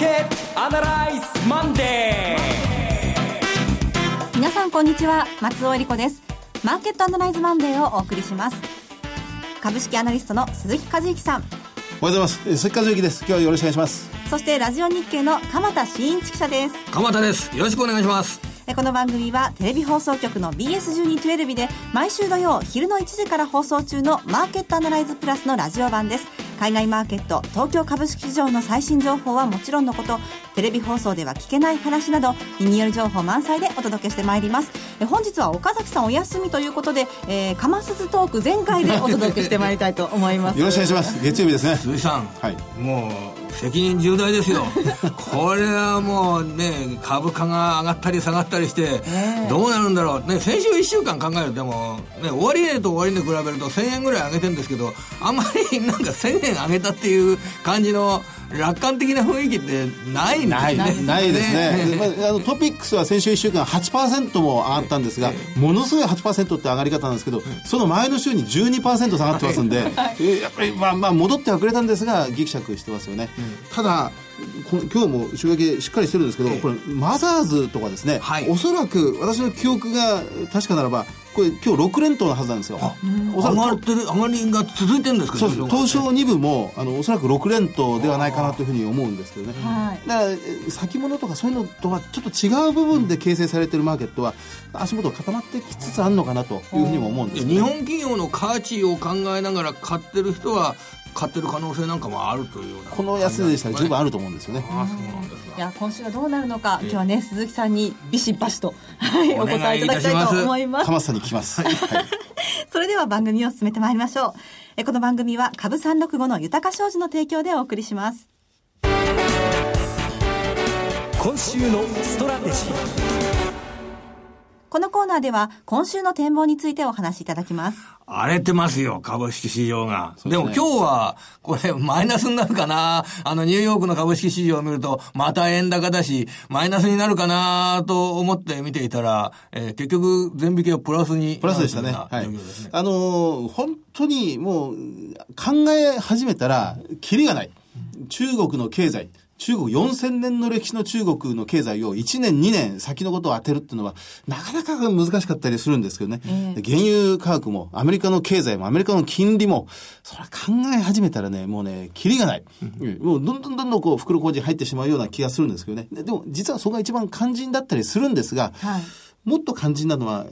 ケットアナライズマンデー。皆さんこんにちは松尾恵理子です。マーケットアナライズマンデーをお送りします。株式アナリストの鈴木和之さん。おはようございます。鈴木和之です。今日はよろしくお願いします。そしてラジオ日経の鎌田新一記者です。鎌田です。よろしくお願いしますこの番組はテレビ放送局の BS1212 で毎週土曜昼の1時から放送中のマーケットアナライズプラスのラジオ版です。海外マーケット東京株式市場の最新情報はもちろんのことテレビ放送では聞けない話などリニューアル情報満載でお届けしてまいります。え本日は岡崎さんお休みということで、えー、かますずトーク全開でお届けしてまいりたいと思います。よろしくお願いします。月曜日ですね。鈴木さん、はい、もう責任重大ですよ。これはもうね株価が上がったり下がったりして、どうなるんだろう。ね先週1週間考えるともね終値と終値比べると1000円ぐらい上げてるんですけどあんまりなんか1000円上げたっていう感じの楽観的な雰囲気ってないんですね。ないない。ですね、まあ、あのトピックスは先週1週間8%も上がったんですが、ものすごい8%って上がり方なんですけどその前の週に12%下がってますんで、やっぱりまあまあ戻ってはくれたんですがぎくしゃくしてますよね、ただ今日も週明けしっかりしてるんですけど、これマザーズとかですね、はい、おそらく私の記憶が確かならばこれ今日6連投のはずなんですよ。上がってる上がりが続いてるんですかそうです。東証2部もあのおそらく6連投ではないかなというふうに思うんですけどね。だから先物とかそういうのとはちょっと違う部分で形成されてるマーケットは足元固まってきつつあるのかなというふうにも思うんです、ね、日本企業の価値を考えながら買ってる人は買ってる可能性なんかもあるというようなこの安値でしたら十分あると思うんですよね。あそうなんですいや今週はどうなるのか、今日はね鈴木さんにビシバシと、はい、お答えいただきたいと思います。鎌さんに聞きます。はい、それでは番組を進めてまいりましょう。えこの番組は株三六五の豊か商事の提供でお送りします。今週のストラテジー。このコーナーでは今週の展望についてお話しいただきます。荒れてますよ、株式市場が。でね、でも今日は、これマイナスになるかな？あのニューヨークの株式市場を見ると、また円高だし、マイナスになるかな？と思って見ていたら、えー、結局、全引きはプラスに、プラスでしたね。はい。あのー、本当にもう、考え始めたら、キリがない。中国の経済。中国4000年の歴史の中国の経済を1年2年先のことを当てるっていうのはなかなか難しかったりするんですけどね。えー、原油価格もアメリカの経済もアメリカの金利もそれは考え始めたらね、もうね、キリがない。うん、もうどんどんどんどんこう袋小路入ってしまうような気がするんですけどね。でも実はそこが一番肝心だったりするんですが、はいもっと肝心なのは、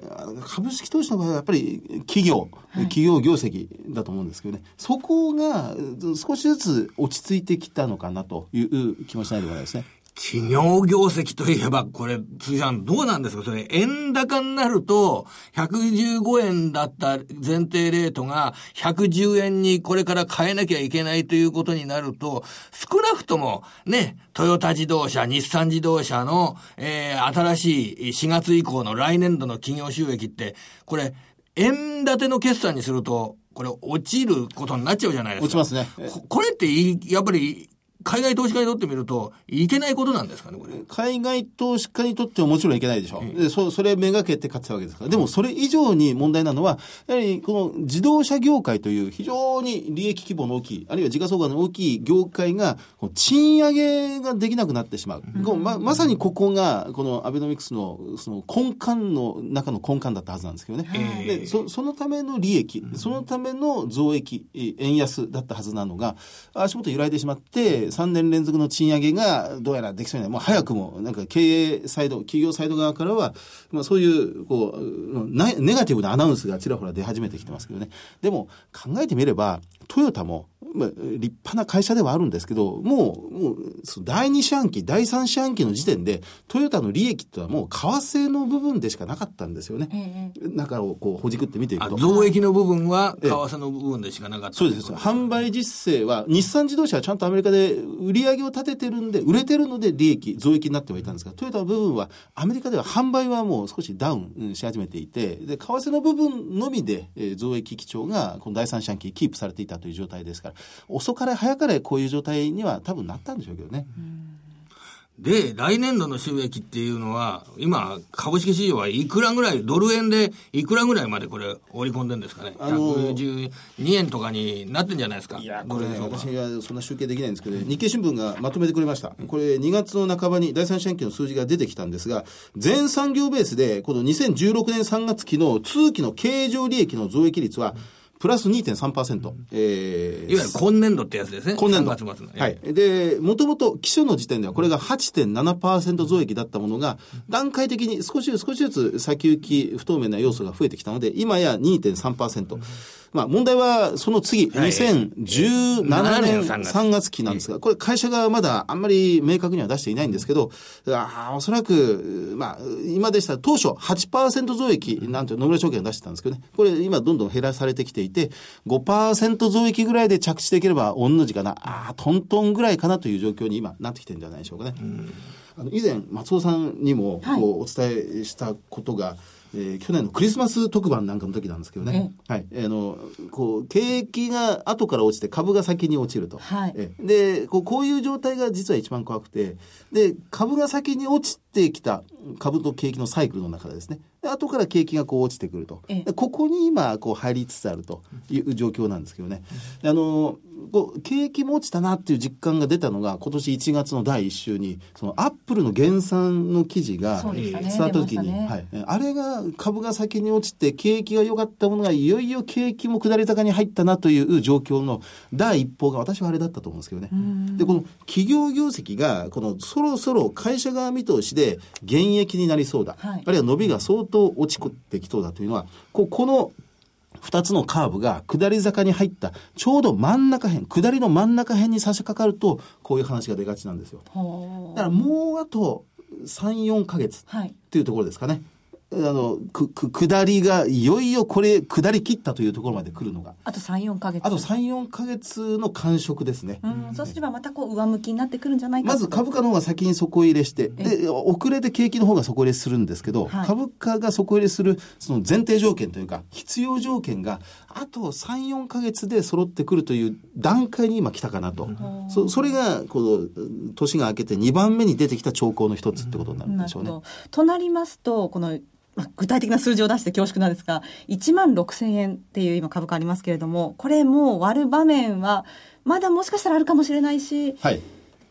株式投資の場合はやっぱり企業、はい、企業業績だと思うんですけどね、そこが少しずつ落ち着いてきたのかなという気もしないでもないですね。企業業績といえば、これ、辻さん、どうなんですか？それ、円高になると、115円だった前提レートが、110円にこれから変えなきゃいけないということになると、少なくとも、ね、トヨタ自動車、日産自動車の、えー、新しい4月以降の来年度の企業収益って、これ、円建ての決算にすると、これ落ちることになっちゃうじゃないですか。落ちますね。これって、やっぱり、海外投資家にとってみると、いけないことなんですかね、これ？海外投資家にとってはもちろんいけないでしょう。ええ、でそそれめがけて買ってたわけですから。でもそれ以上に問題なのは、やはりこの自動車業界という非常に利益規模の大きい、あるいは時価総額の大きい業界が、賃上げができなくなってしまう。うん、ままさにここが、このアベノミクスのその根幹の中の根幹だったはずなんですけどね。え、でそそのための利益、そのための増益、円安だったはずなのが、足元揺らいでしまって、3年連続の賃上げがどうやらできそうにない。もう早くも、なんか経営サイド、企業サイド側からは、まあそういう、こう、ネガティブなアナウンスがちらほら出始めてきてますけどね。でも、考えてみれば、トヨタも、まあ、立派な会社ではあるんですけど、もう、もう、第二四半期、第三四半期の時点で、トヨタの利益ってのはもう、為替の部分でしかなかったんですよね。ええ、中をこう、ほじくって見ていくと。増益の部分は、為替の部分でしかなかった、そうです。販売実勢は、日産自動車はちゃんとアメリカで売り上げを立ててるんで、売れてるので利益、増益になってはいたんですが、トヨタの部分は、アメリカでは販売はもう少しダウンし始めていて、で、為替の部分のみで、えー、増益基調が、この第三四半期キープされていたという状態ですから、遅かれ早かれこういう状態には多分なったんでしょうけどね。で、来年度の収益っていうのは、今、株式市場はいくらぐらい、ドル円でいくらぐらいまでこれ、織り込んでるんですかね？あの112円とかになってんじゃないですか？いや、これね、私はそんな集計できないんですけど、日経新聞がまとめてくれました。これ、2月の半ばに第三四半期の数字が出てきたんですが、全産業ベースで、この2016年3月期の通期の経常利益の増益率は、プラス2.3%。えーいわゆる今年度ってやつですね。今年度。3月末の。はい。で、もともと基礎の時点ではこれが8.7%増益だったものが、段階的に少し少しずつ先行き不透明な要素が増えてきたので、今や2.3%。まあ問題はその次、はい。2017 7年年3月3月。期なんですが、これ会社がまだあんまり明確には出していないんですけど、あーおそらく、まあ、今でしたら当初8%増益なんて野村証券が出してたんですけどね、これ今どんどん減らされてきていて、5%増益ぐらいで着地できれば御の字かな、ああ、トントンぐらいかなという状況に今なってきてるんじゃないでしょうかね。あの以前、松尾さんにもはい。こうお伝えしたことが、えー去年のクリスマス特番なんかの時なんですけどね、はい、あのこう景気が後から落ちて株が先に落ちると、はい。え。でこうこういう状態が実は一番怖くて。で株が先に落ちてきた株と景気のサイクルの中でですね。で後から景気がこう落ちてくると、ここに今こう入りつつあるという状況なんですけどね、であのこう景気も落ちたなっていう実感が出たのが今年1月の第1週にそのアップルの減産の記事が伝わった時に、出ましたはい、あれが株が先に落ちて景気が良かったものがいよいよ景気も下り坂に入ったなという状況の第一報が私はあれだったと思うんですけどね。でこの企業業績がこのそろそろ会社側見通しで減益になりそうだ、はいあるいは伸びが相当落ちてきそうだというのはこうこの二つのカーブが下り坂に入ったちょうど真ん中辺下りの真ん中辺に差し掛かるとこういう話が出がちなんですよ。だからもうあと3、4ヶ月はいっていうところですかね。あの、く、く、下りが、いよいよこれ、下り切ったというところまで来るのが。あと3、4ヶ月。あと3、4ヶ月の感触ですね。うん、そうすればまたこう上向きになってくるんじゃないかまず株価の方が先に底入れして、で、遅れて景気の方が底入れするんですけど、はい株価が底入れする、その前提条件というか、必要条件が、あと3、4ヶ月で揃ってくるという段階に今来たかなと。そそれが、この、年が明けて2番目に出てきた兆候の一つってことになるんでしょうね。なるほど。となりますと、この、まあ、具体的な数字を出して恐縮なんですが、1万6000円っていう今株価ありますけれども、これもう割る場面は、まだもしかしたらあるかもしれないし、はい。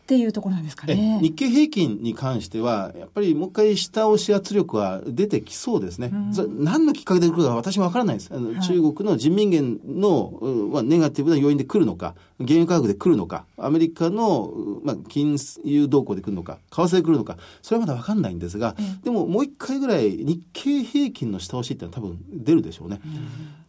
っていうところなんですかえね。日経平均に関しては、やっぱりもう一回下押し圧力は出てきそうですね。それ何のきっかけで来るか私もわからないです。あの中国の人民元の、うんまあ、ネガティブな要因で来るのか、原油価格で来るのか、アメリカの、うまあ、金融動向で来るのか、為替で来るのか、それはまだわかんないんですが、でももう一回ぐらい日経平均の下押しっていうのは多分出るでしょうね。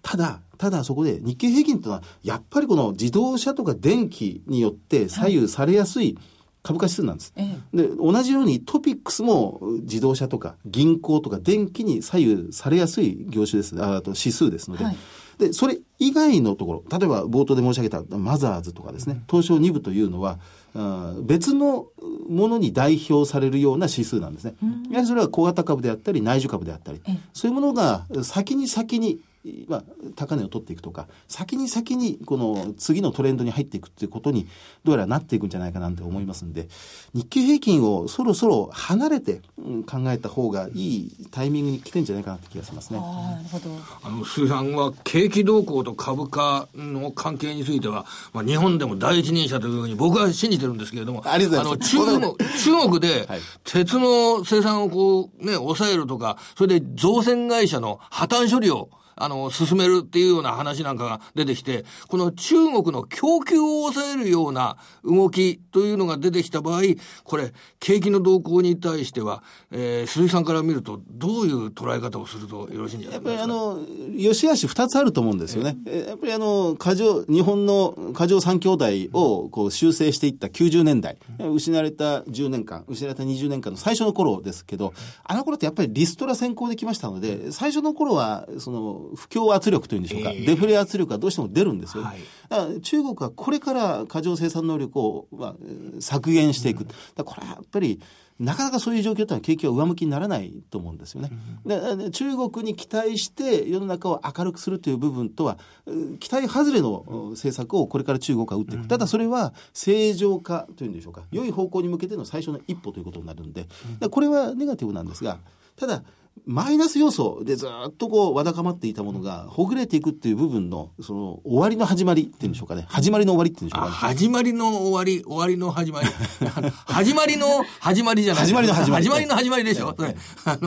ただ、ただそこで日経平均というのは、やっぱりこの自動車とか電気によって左右されやすい株価指数なんです。えで、同じようにトピックスも自動車とか銀行とか電気に左右されやすい業種です。ああと指数ですので。はいで、それ以外のところ、例えば冒頭で申し上げたマザーズとかですね、東証2部というのは、あー別のものに代表されるような指数なんですね。やはりそれは小型株であったり、内需株であったりええ、そういうものが先に先に、まあ、高値を取っていくとか、先に先にこの次のトレンドに入っていくっていうことに、どうやらなっていくんじゃないかなと思いますんで、日経平均をそろそろ離れてうん考えた方がいいタイミングに来てんじゃないかなって気がしますね。ああ、なるほど。あの、鈴木さんは景気動向と株価の関係については、まあ、日本でも第一人者というふうに僕は信じてるんですけれども、ありがとうございますあの、中国、中国ではい、鉄の生産をこう、ね、抑えるとか、それで造船会社の破綻処理を、あの、進めるっていうような話なんかが出てきて、この中国の供給を抑えるような動きというのが出てきた場合、これ、景気の動向に対しては、えー、鈴木さんから見ると、どういう捉え方をするとよろしいんじゃなやっぱりいですか。あの、良し悪し二つあると思うんですよね。えやっぱりあの、過剰、日本の過剰三兄弟をこう修正していった90年代、失われた10年間、失われた20年間の最初の頃ですけど、あの頃ってやっぱりリストラ先行できましたので、最初の頃は、その、不況圧力というんでしょうか、デフレ圧力がどうしても出るんですよ。はいだから中国はこれから過剰生産能力を、まあ、削減していく。だこれはやっぱり、なかなかそういう状況というのは景気は上向きにならないと思うんですよね。で中国に期待して世の中を明るくするという部分とは、期待外れの政策をこれから中国は打っていく。ただそれは正常化というんでしょうか。良い方向に向けての最初の一歩ということになるんで、これはネガティブなんですが、ただ、マイナス要素でずっとこうわだかまっていたものがほぐれていくっていう部分のその終わりの始まりっていうんでしょうかね。始まりの終わりっていうんでしょうかね。始まりの終わり終わりの始まり。始まりの始まりじゃない。始まりの始まり。始まりの始まりでしょ、それ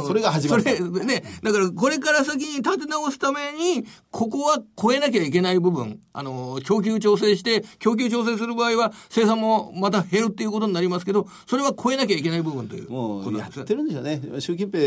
それが始まりそれねだからこれから先に立て直すためにここは超えなきゃいけない部分。あの供給調整して供給調整する場合は生産もまた減るっていうことになりますけどそれは超えなきゃいけない部分というもうやってるんでしょうね。習近平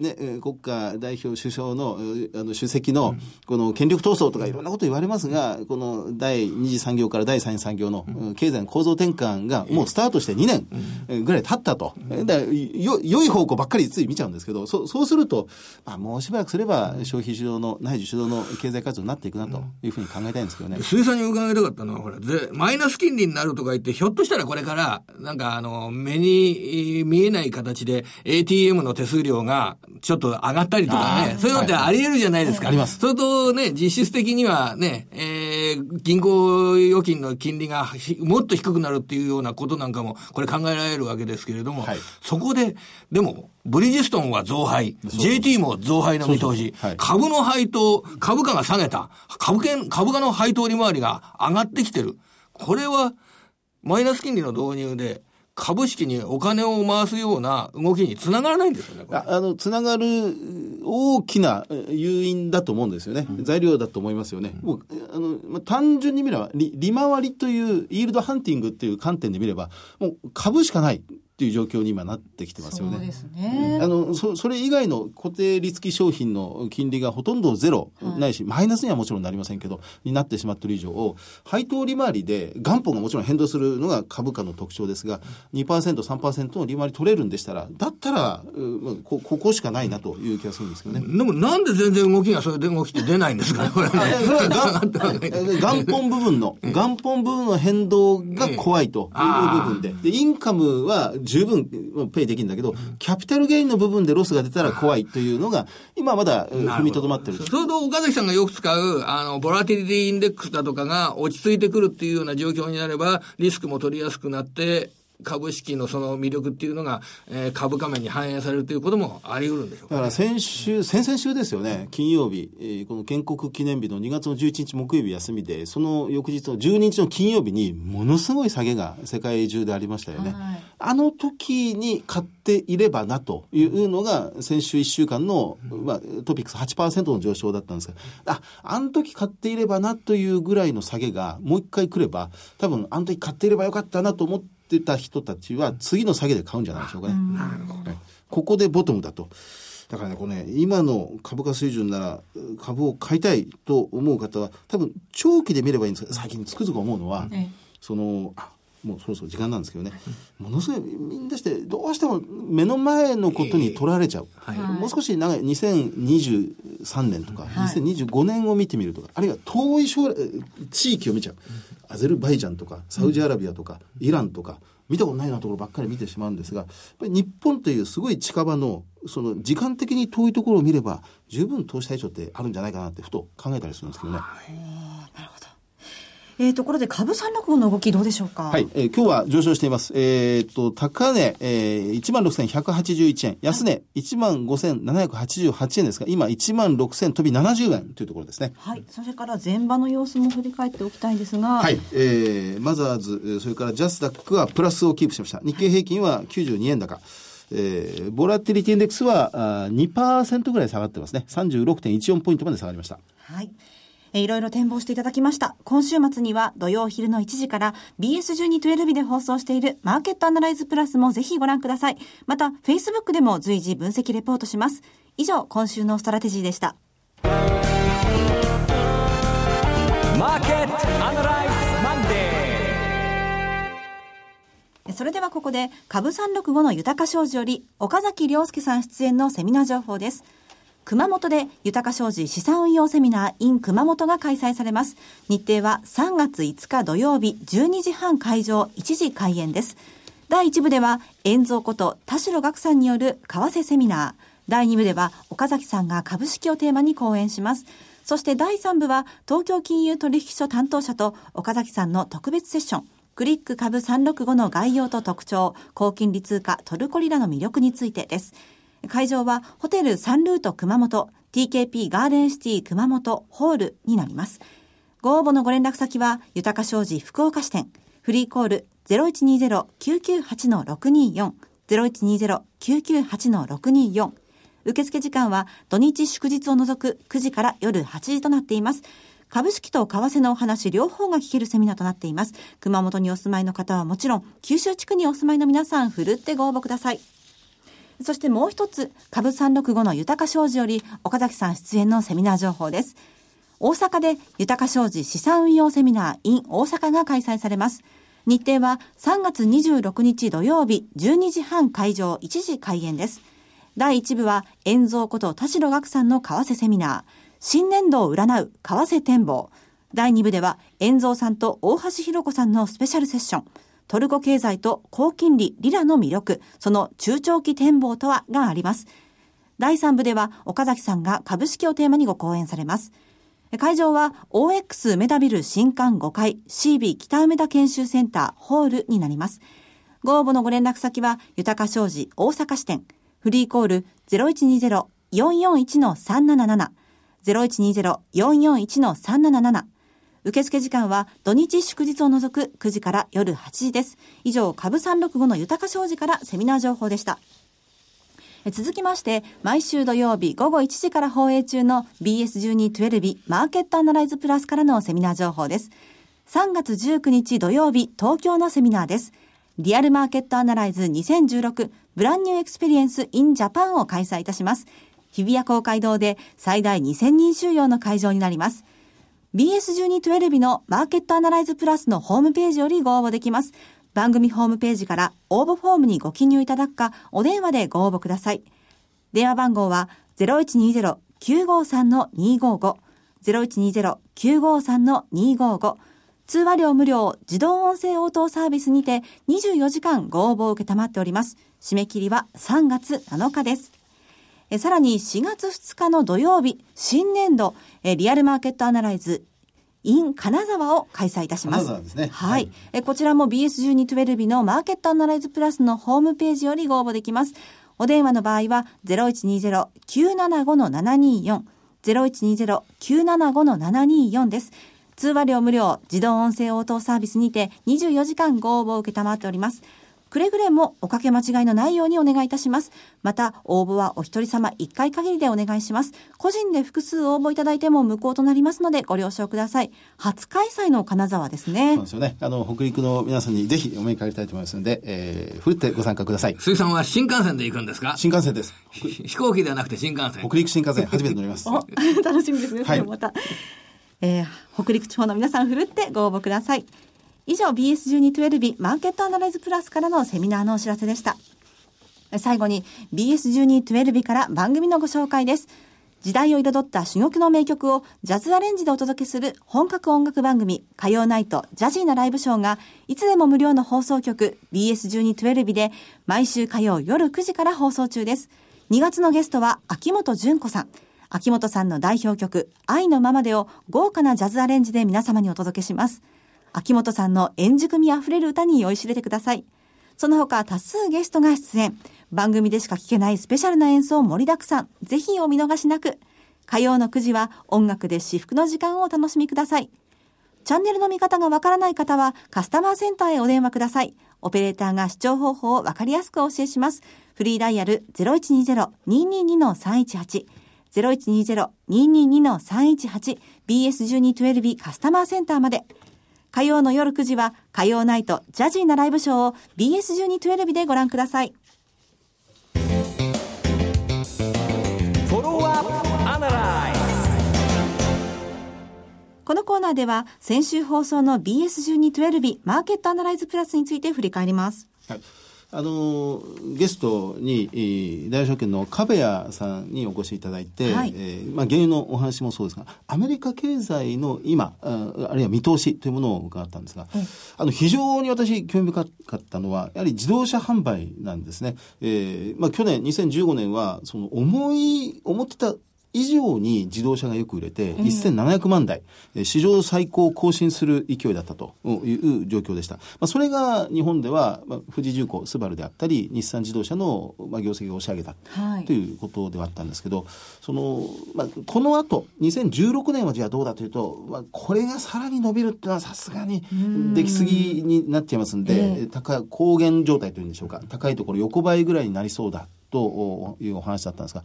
ね国家代表首相のあの主席のこの権力闘争とかいろんなこと言われますが、この第二次産業から第三次産業の経済の構造転換がもうスタートして2年ぐらい経ったと。だよ良い方向ばっかりつい見ちゃうんですけど、そそうすると、まあ、もうしばらくすれば消費主導の、内需主導の経済活動になっていくなというふうに考えたいんですけどね。水産に伺いたかったのは、ほら、マイナス金利になるとか言って、ひょっとしたらこれから、なんかあの、目に見えない形で ATM の手数料がちょっと上がったりとかね、そういうのってあり得るじゃないですか。あります。それとね、実質的にはね、えー、銀行預金の金利がもっと低くなるっていうようなことなんかも、これ考えられるわけですけれども、はい、そこで、でも、ブリヂストンは増配、JT も増配の見通し、はい、株の配当、株価が下げた、株券、株価の配当利回りが上がってきてる。これは、マイナス金利の導入で、株式にお金を回すような動きにつながらないんですよね。あの、つながる大きな誘因だと思うんですよね。うん、材料だと思いますよね。うん、もう、あの、まあ、単純に見れば利、利回りというイールドハンティングっていう観点で見れば、もう株しかない。っていう状況に今なってきてますよね。そうですね。あの、そ、それ以外の固定利付き商品の金利がほとんどゼロ、はい、ないし、マイナスにはもちろんなりませんけど、になってしまっている以上、配当利回りで元本がもちろん変動するのが株価の特徴ですが、2%、3%の利回り取れるんでしたら、だったら、こここしかないなという気がするんですけどね。でもなんで全然動きがそれで動きって出ないんですかね、これね。それは元本部分の、元本部分の変動が怖いという部分で、で、インカムは十分ペイできるんだけど、キャピタルゲインの部分でロスが出たら怖いというのが、今まだ踏みとどまってる。それと岡崎さんがよく使う、あの、ボラティリティインデックスだとかが落ち着いてくるっていうような状況になれば、リスクも取りやすくなって、株式のその魅力っていうのが、えー、株価面に反映されるということもあり得るんでしょうか、ね、だから先週、先々週ですよね、金曜日、えー、この建国記念日の2月の11日木曜日休みで、その翌日の12日の金曜日に、ものすごい下げが世界中でありましたよね。はい、あの時に買っていればなというのが、先週1週間の、まあ、トピックス8%の上昇だったんですが、あ、あの時買っていればなというぐらいの下げがもう一回来れば、多分あの時買っていればよかったなと思って、ってた人たちは次の下げで買うんじゃないでしょうかね。なるほど。ここでボトムだと。だからね、これね、今の株価水準なら株を買いたいと思う方は、多分長期で見ればいいんですけど、最近つくづく思うのは、その、あもうそろそろ時間なんですけどね、ものすごいみんなしてどうしても目の前のことに取られちゃう、えーはい、もう少し長い2023年とか、はい、2025年を見てみるとかあるいは遠い将来地域を見ちゃう、アゼルバイジャンとかサウジアラビアとか、イランとか見たことないようなところばっかり見てしまうんですがやっぱり日本というすごい近場のその時間的に遠いところを見れば十分投資対象ってあるんじゃないかなってふと考えたりするんですけどね。なるほどえー、ところで株三六五の動きどうでしょうか？はい、えー、今日は上昇しています。えっ、ー、と、高値、えー、1万6181円、安値1万5788円ですが、今1万6000飛び70円というところですね。はい、それから前場の様子も振り返っておきたいんですが。はい、えー、マザーズ、それからジャスダックはプラスをキープしました。日経平均は92円高。えー、ボラティリティインデックスはあ2%ぐらい下がってますね。36.14ポイントまで下がりました。はい。えいろいろ展望していただきました。今週末には土曜昼の1時から BS1212 で放送しているマーケットアナライズプラスもぜひご覧ください。また、Facebook でも随時分析レポートします。以上、今週のストラテジーでした。マーケットアナライズマンデーそれではここで、株365の豊か商事より、岡崎良介さん出演のセミナー情報です。熊本で豊か商事資産運用セミナー in 熊本が開催されます。日程は3月5日土曜日12時半会場1時開演です。第1部では、遠蔵こと田代岳さんによる為替セミナー。第2部では、岡崎さんが株式をテーマに講演します。そして第3部は、東京金融取引所担当者と岡崎さんの特別セッション。クリック株365の概要と特徴、高金利通貨トルコリラの魅力についてです。会場はホテルサンルート熊本 TKP ガーデンシティ熊本ホールになります。ご応募のご連絡先は、豊か商事福岡支店、フリーコール0120-998-624、0120-998-624、受付時間は土日祝日を除く9時から夜8時となっています。株式と為替のお話両方が聞けるセミナーとなっています。熊本にお住まいの方はもちろん、九州地区にお住まいの皆さん、ふるってご応募ください。そしてもう一つ、株365の豊か商事より、岡崎さん出演のセミナー情報です。大阪で豊か商事資産運用セミナー in 大阪が開催されます。日程は3月26日土曜日12時半会場1時開演です。第1部は、遠蔵こと田代岳さんの為替セミナー、新年度を占う為替展望。第2部では、遠蔵さんと大橋弘子さんのスペシャルセッション、トルコ経済と高金利リラの魅力、その中長期展望とはがあります。第3部では、岡崎さんが株式をテーマにご講演されます。会場は OX 梅田ビル新館5階 CB 北梅田研修センターホールになります。ご応募のご連絡先は、豊か商事大阪支店フリーコール0120-441-377 0120-441-377受付時間は土日祝日を除く9時から夜8時です。以上、株365の豊か商事からセミナー情報でした。続きまして、毎週土曜日午後1時から放映中の BS1212 マーケットアナライズプラスからのセミナー情報です。3月19日土曜日、東京のセミナーです。リアルマーケットアナライズ2016 Brand New Experience in Japan を開催いたします。日比谷公会堂で最大2000人収容の会場になります。BS1212 のマーケットアナライズプラスのホームページよりご応募できます。番組ホームページから応募フォームにご記入いただくか、お電話でご応募ください。電話番号は0120-953-255、0120-953-255、通話料無料自動音声応答サービスにて24時間ご応募を受けたまっております。締め切りは3月7日です。えさらに4月2日の土曜日、新年度、えリアルマーケットアナライズ in 金沢を開催いたします。金沢ですね。はい。はい、こちらも BS1212 のマーケットアナライズプラスのホームページよりご応募できます。お電話の場合は0120-975-724 0120-975-724です。通話料無料自動音声応答サービスにて24時間ご応募を受けたまっております。くれぐれもおかけ間違いのないようにお願いいたします。また、応募はお一人様一回限りでお願いします。個人で複数応募いただいても無効となりますのでご了承ください。初開催の金沢ですね。そうですよね。あの、北陸の皆さんにぜひお目にかかりたいと思いますので、えー、ふるってご参加ください。鈴木さんは新幹線で行くんですか？新幹線です。飛行機ではなくて新幹線。北陸新幹線初めて乗ります。楽しみですね。はい、また。えー、北陸地方の皆さんふるってご応募ください。以上 BS1212 マーケットアナライズプラスからのセミナーのお知らせでした。最後に BS1212 から番組のご紹介です。時代を彩った珠玉の名曲をジャズアレンジでお届けする本格音楽番組火曜ナイトジャジーなライブショーがいつでも無料の放送局 BS1212 で毎週火曜夜9時から放送中です。2月のゲストは秋元純子さん。秋元さんの代表曲、愛のままでを豪華なジャズアレンジで皆様にお届けします。秋元さんの円熟味あふれる歌に酔いしれてください。その他多数ゲストが出演。番組でしか聴けないスペシャルな演奏盛りだくさん。ぜひお見逃しなく。火曜の9時は音楽で至福の時間をお楽しみください。チャンネルの見方がわからない方はカスタマーセンターへお電話ください。オペレーターが視聴方法をわかりやすくお教えします。フリーダイヤル0120-222-318 0120-222-318 BS1212 カスタマーセンターまで。火曜の夜9時は火曜ナイトジャジーなライブショーを BS1212 でご覧ください。このコーナーでは先週放送の BS1212 マーケットアナライズプラスについて振り返ります。はいあのゲストに、えー、大証券の壁谷さんにお越しいただいて、はい、えー、まあ、原油のお話もそうですが、アメリカ経済の今、ああるいは見通しというものを伺ったんですが、あの非常に私、興味深かったのは、やはり自動車販売なんですね。えーまあ、去年、2015年は、その思い、思ってた以上に自動車がよく売れて、1700万台、史上最高を更新する勢いだったという状況でした。まあ、それが日本では、まあ、富士重工、スバルであったり、日産自動車の、まあ、業績を押し上げた、ということではあったんですけど、その、まあ、この後、2016年はじゃあどうだというと、まあ、これがさらに伸びるっていうのはさすがにできすぎになっていますんで、高い、高原状態というんでしょうか、高いところ横ばいぐらいになりそうだというお話だったんですが、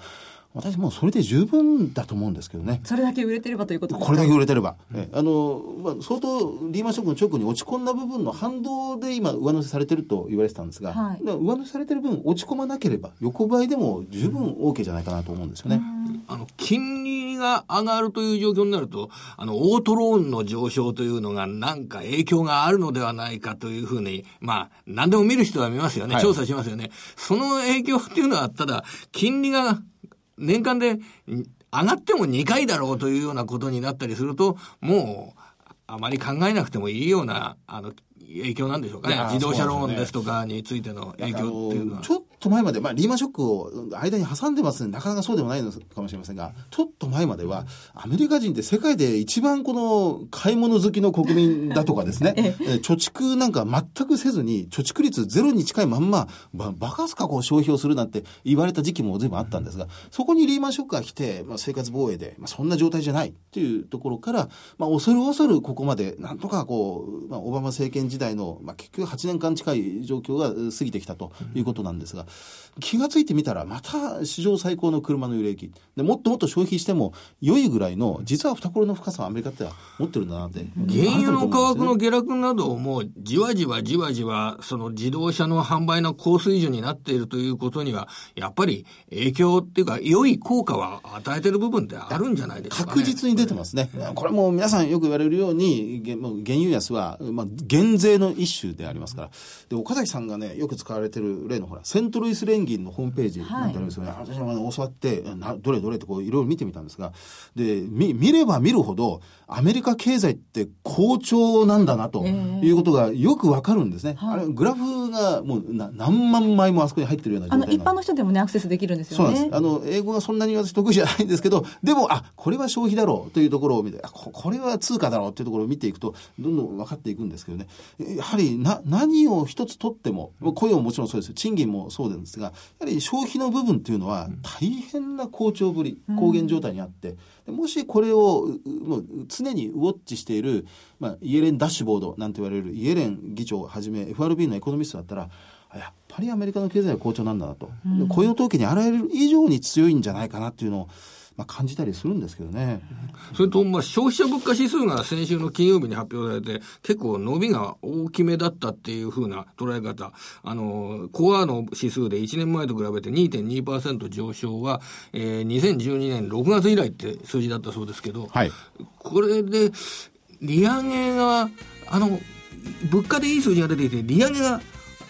私もうそれで十分だと思うんですけどね。それだけ売れてればということこれだけ売れてれば。うん、あの、まあ、相当リーマンショックの直後に落ち込んだ部分の反動で今上乗せされてると言われてたんですが、はい、上乗せされてる分落ち込まなければ横ばいでも十分 OK じゃないかなと思うんですよね。あの、金利が上がるという状況になると、あの、オートローンの上昇というのがなんか影響があるのではないかというふうに、まあ、何でも見る人は見ますよね。調査しますよね。その影響っていうのは、ただ、金利が年間で上がっても2回だろうというようなことになったりすると、もう、あまり考えなくてもいいような、あの、影響なんでしょうかね。自動車ローンですとかについての影響っていうのは。ちょっと前まで、まあ、リーマンショックを間に挟んでますね。なかなかそうでもないのかもしれませんが、ちょっと前までは、アメリカ人って世界で一番この買い物好きの国民だとかですね、貯蓄なんか全くせずに、貯蓄率ゼロに近いまんま、ば、バカすかこう消費をするなんて言われた時期も随分あったんですが、そこにリーマンショックが来て、まあ、生活防衛で、まあ、そんな状態じゃないっていうところから、まあ、恐る恐るここまで、なんとかこう、まあ、オバマ政権時代の、まあ、結局8年間近い状況が過ぎてきたということなんですが、気がついてみたら、また史上最高の車の売れ行き。で、もっともっと消費しても良いぐらいの、実は懐の深さをアメリカっては持ってるんだなって。原油の価格の下落なども、じわじわじわじわ、その自動車の販売の高水準になっているということには、やっぱり影響っていうか、良い効果は与えてる部分ってあるんじゃないですか、ね、確実に出てますね。これも皆さんよく言われるように、原油安は、まあ、減税の一種でありますから。で、岡崎さんがね、よく使われてる例のほら、セントルイス連銀のホームページなんてありますよね。はい、私も教わって、などれどれってこういろいろ見てみたんですが、で、見、見れば見るほど、アメリカ経済って好調なんだなということがよくわかるんですね。あれ、グラフがもうな何万枚もあそこに入ってるような状態あの、一般の人でもね、アクセスできるんですよね。そうなんです。あの、英語がそんなに私得意じゃないんですけど、でも、あ、これは消費だろうというところを見て、あ、これは通貨だろうというところを見ていくと、どんどん分かっていくんですけどね。やはり、な、何を一つ取っても、雇用ももちろんそうです賃金もそうですが、やはり消費の部分っていうのは大変な好調ぶり、高原状態にあって、もしこれをもう常にウォッチしている、まあ、イエレンダッシュボードなんて言われるイエレン議長をはじめ FRB のエコノミストだったらやっぱりアメリカの経済は好調なんだなと、うん、雇用統計にあらゆる以上に強いんじゃないかなっていうのをまあ、感じたりするんですけどね。それと、まあ、消費者物価指数が先週の金曜日に発表されて、結構伸びが大きめだったっていうふうな捉え方。あの、コアの指数で1年前と比べて2.2%上昇は、えー、2012年6月以来って数字だったそうですけど、はい、これで、利上げが、あの、物価でいい数字が出ていて、利上げが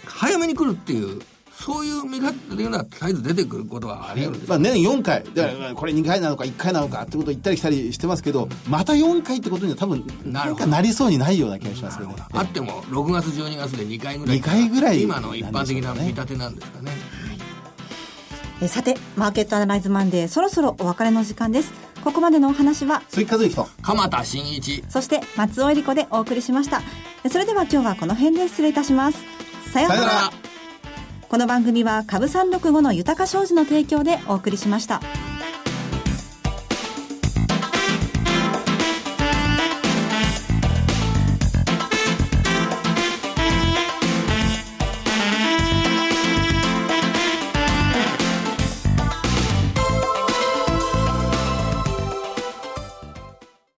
早めに来るっていうそういう見方というのは絶えず出てくることはあり得るんです、まあ、年4回。でこれ2回なのか1回なのかってことを言ったり来たりしてますけどまた4回ってことには多分なんかなりそうにないような気がしますけどね。あっても6月12月で2回ぐらい2回ぐらい今の一般的な見立てなんですかね。えさてマーケットアナライズマンデーそろそろお別れの時間です。ここまでのお話は鈴木和之と。鎌田新一。そして松尾恵里子でお送りしました。それでは今日はこの辺で失礼いたします。さようならこの番組は株365の豊か商事の提供でお送りしました。